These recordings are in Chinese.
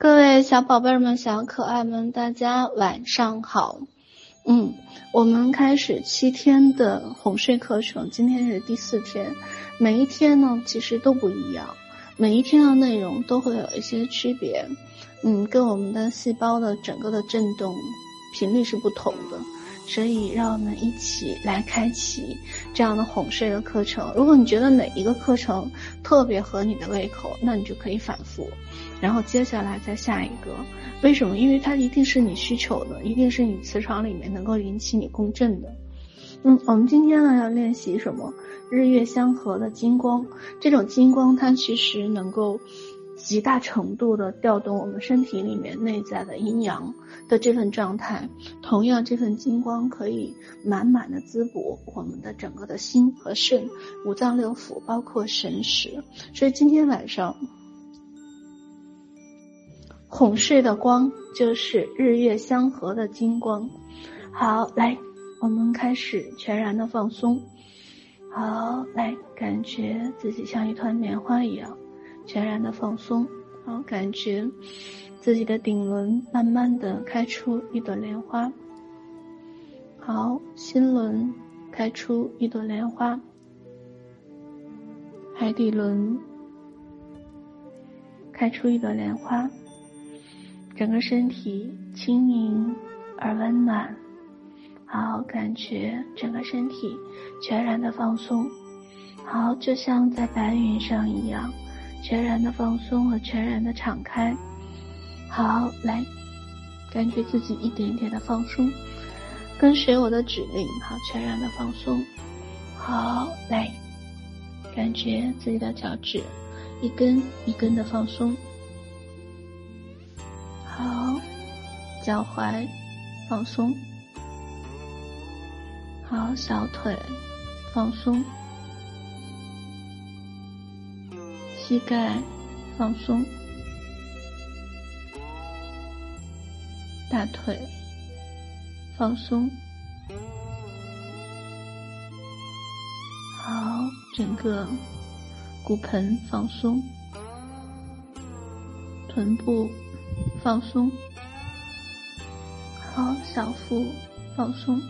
各位小宝贝们、小可爱们，大家晚上好。嗯，我们开始七天的哄睡课程，今天是第四天。每一天呢，其实都不一样，每一天的内容都会有一些区别。嗯，跟我们的细胞的整个的震动频率是不同的。所以，让我们一起来开启这样的哄睡的课程。如果你觉得哪一个课程特别合你的胃口，那你就可以反复，然后接下来再下一个。为什么？因为它一定是你需求的，一定是你磁场里面能够引起你共振的。嗯，我们今天呢要练习什么？日月相合的金光。这种金光它其实能够极大程度的调动我们身体里面内在的阴阳的这份状态，同样这份金光可以满满的滋补我们的整个的心和肾、五脏六腑，包括神识。所以今天晚上哄睡的光就是日月相合的金光。好，来，我们开始全然的放松。好，来，感觉自己像一团棉花一样，全然的放松。好，感觉。自己的顶轮慢慢的开出一朵莲花，好，心轮开出一朵莲花，海底轮开出一朵莲花，整个身体轻盈而温暖，好，感觉整个身体全然的放松，好，就像在白云上一样，全然的放松和全然的敞开。好，来，感觉自己一点点的放松，跟随我的指令，好，全然的放松。好，来，感觉自己的脚趾一根一根的放松。好，脚踝放松。好，小腿放松，膝盖放松。大腿放松，好，整个骨盆放松，臀部放松，好，小腹放松，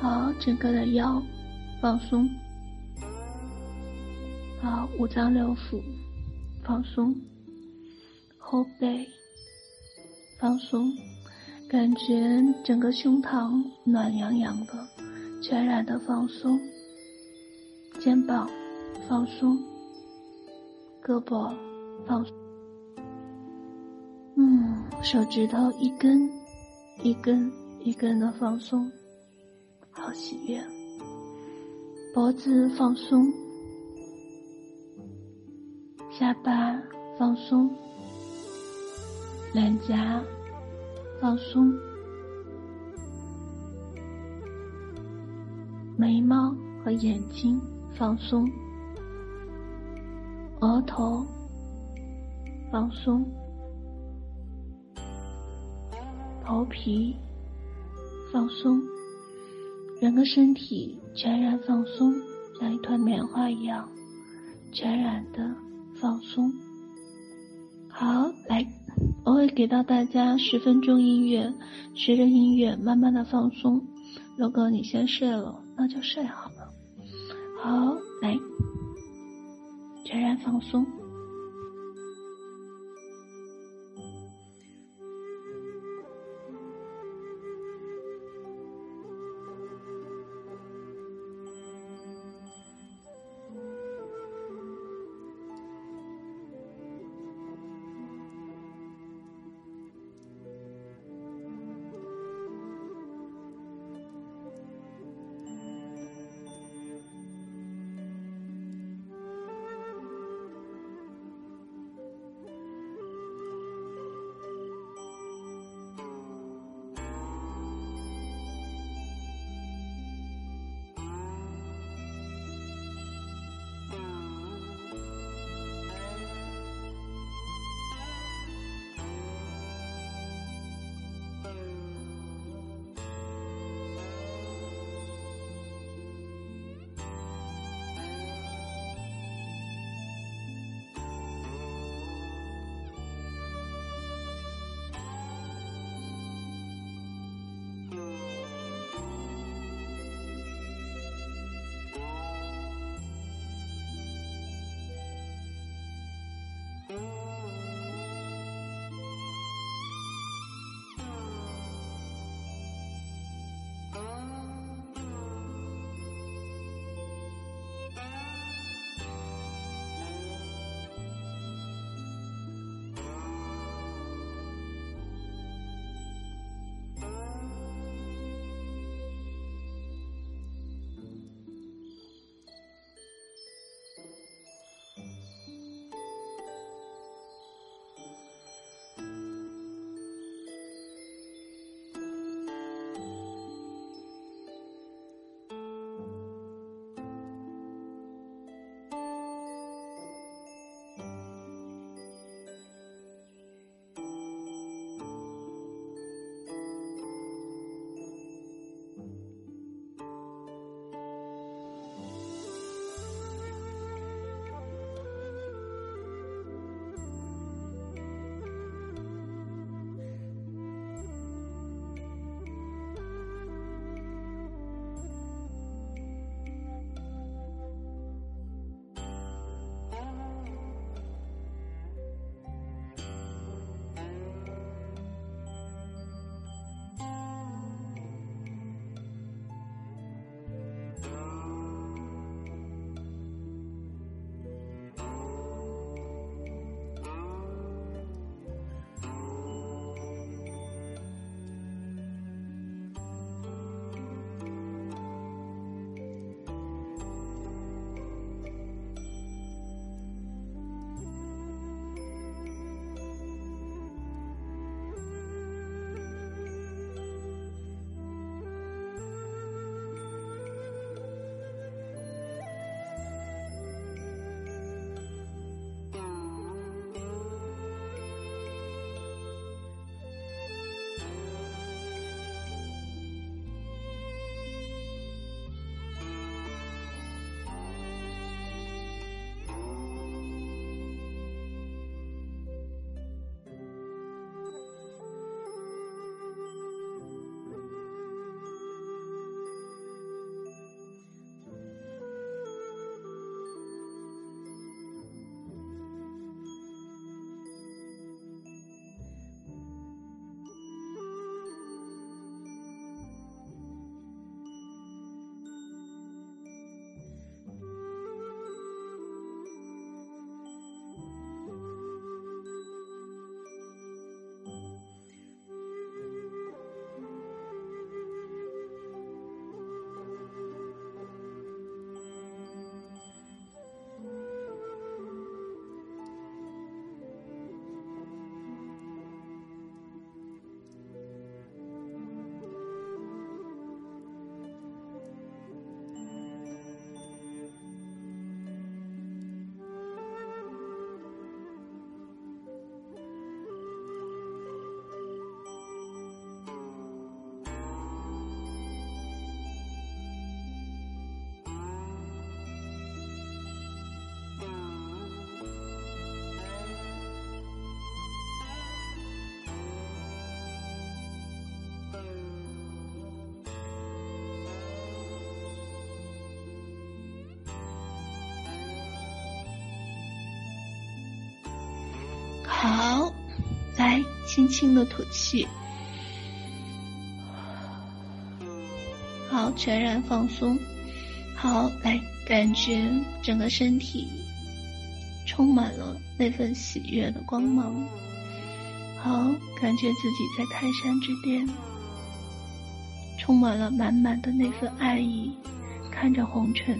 好，整个的腰放松，好，五脏六腑放松，后背。放松，感觉整个胸膛暖洋洋的，全然的放松。肩膀放松，胳膊放松。嗯，手指头一根一根一根的放松，好喜悦。脖子放松，下巴放松。脸颊放松，眉毛和眼睛放松，额头放松，头皮放松，整个身体全然放松，像一团棉花一样，全然的放松。好，来。我会给到大家十分钟音乐，随着音乐慢慢的放松。如果你先睡了，那就睡好了。好，来，全然放松。好，来，轻轻的吐气。好，全然放松。好，来，感觉整个身体充满了那份喜悦的光芒。好，感觉自己在泰山之巅，充满了满满的那份爱意，看着红尘。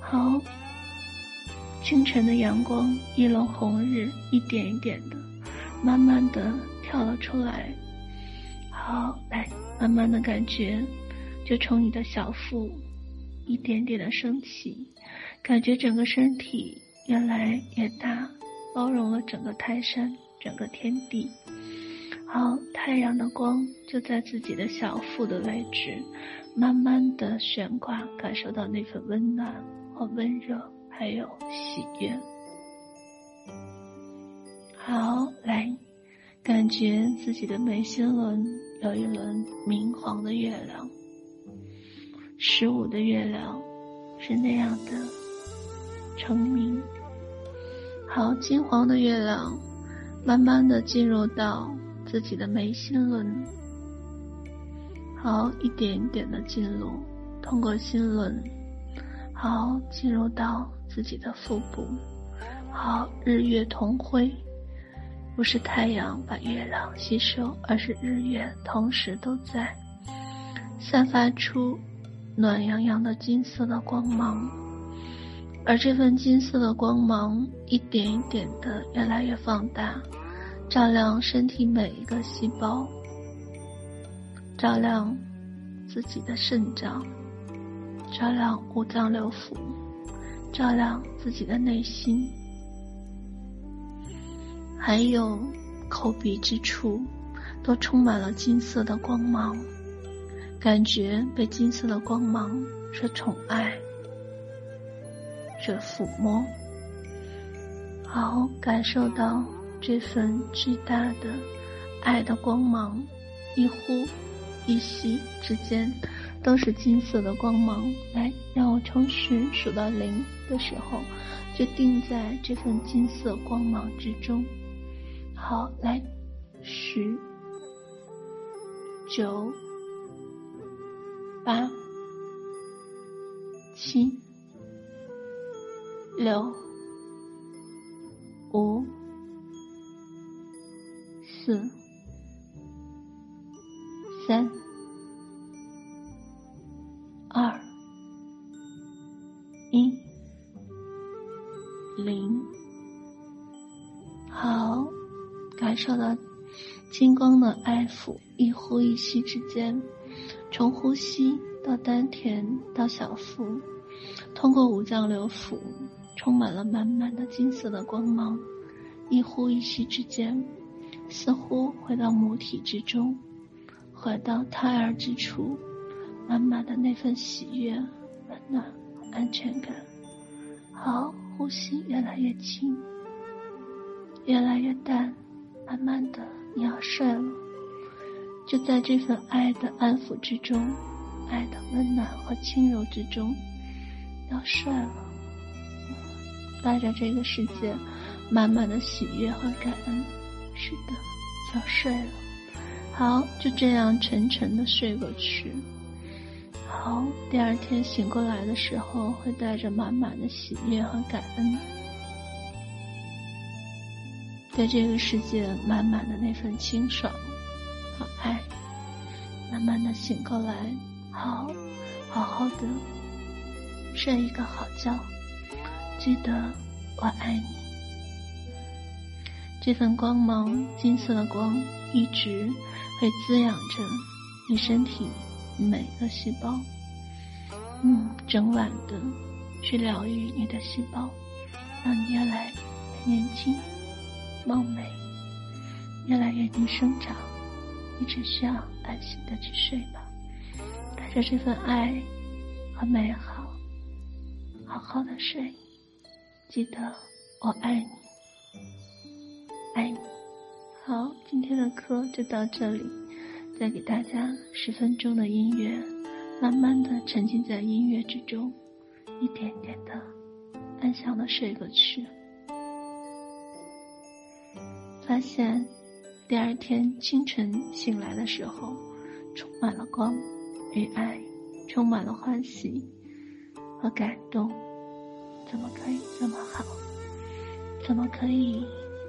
好。清晨的阳光，一轮红日，一点一点的，慢慢的跳了出来。好，来，慢慢的感觉，就从你的小腹，一点点的升起，感觉整个身体越来越大，包容了整个泰山，整个天地。好，太阳的光就在自己的小腹的位置，慢慢的悬挂，感受到那份温暖和温热。还有喜悦。好，来，感觉自己的眉心轮有一轮明黄的月亮，十五的月亮是那样的澄明。好，金黄的月亮，慢慢的进入到自己的眉心轮。好，一点一点的进入，通过心轮，好，进入到自己的腹部。好，日月同辉，不是太阳把月亮吸收，而是日月同时都在，散发出暖洋洋的金色的光芒，而这份金色的光芒一点一点的越来越放大，照亮身体每一个细胞，照亮自己的肾脏，照亮五脏六腑，照亮自己的内心。还有口鼻之处，都充满了金色的光芒，感觉被金色的光芒所宠爱、所抚摸。好，感受到这份巨大的爱的光芒，一呼一吸之间都是金色的光芒。来，让我从十数到零的时候，就定在这份金色光芒之中。好，来，十、九、八、七、六、受到金光的爱抚，一呼一吸之间，从呼吸到丹田到小腹，通过五脏六腑，充满了满满的金色的光芒。一呼一吸之间，似乎回到母体之中，回到胎儿之处，满满的那份喜悦、温暖、安全感。好，呼吸越来越轻，越来越淡。慢慢的，你要睡了，就在这份爱的安抚之中，爱的温暖和轻柔之中，要睡了，带着这个世界满满的喜悦和感恩，是的，要睡了。好，就这样沉沉的睡过去。好，第二天醒过来的时候，会带着满满的喜悦和感恩。在这个世界满满的那份清爽和爱，慢慢的醒过来，好，好好的睡一个好觉，记得我爱你。这份光芒，金色的光，一直会滋养着你身体每个细胞，嗯，整晚的去疗愈你的细胞，让你越来越年轻。貌美，越来越能生长，你只需要安心的去睡吧，带着这份爱和美好，好好的睡。记得我爱你，爱你。好，今天的课就到这里，再给大家十分钟的音乐，慢慢的沉浸在音乐之中，一点点的安详的睡过去。发现，第二天清晨醒来的时候，充满了光与爱，充满了欢喜和感动。怎么可以这么好？怎么可以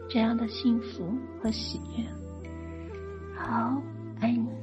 这样的幸福和喜悦？好，爱你。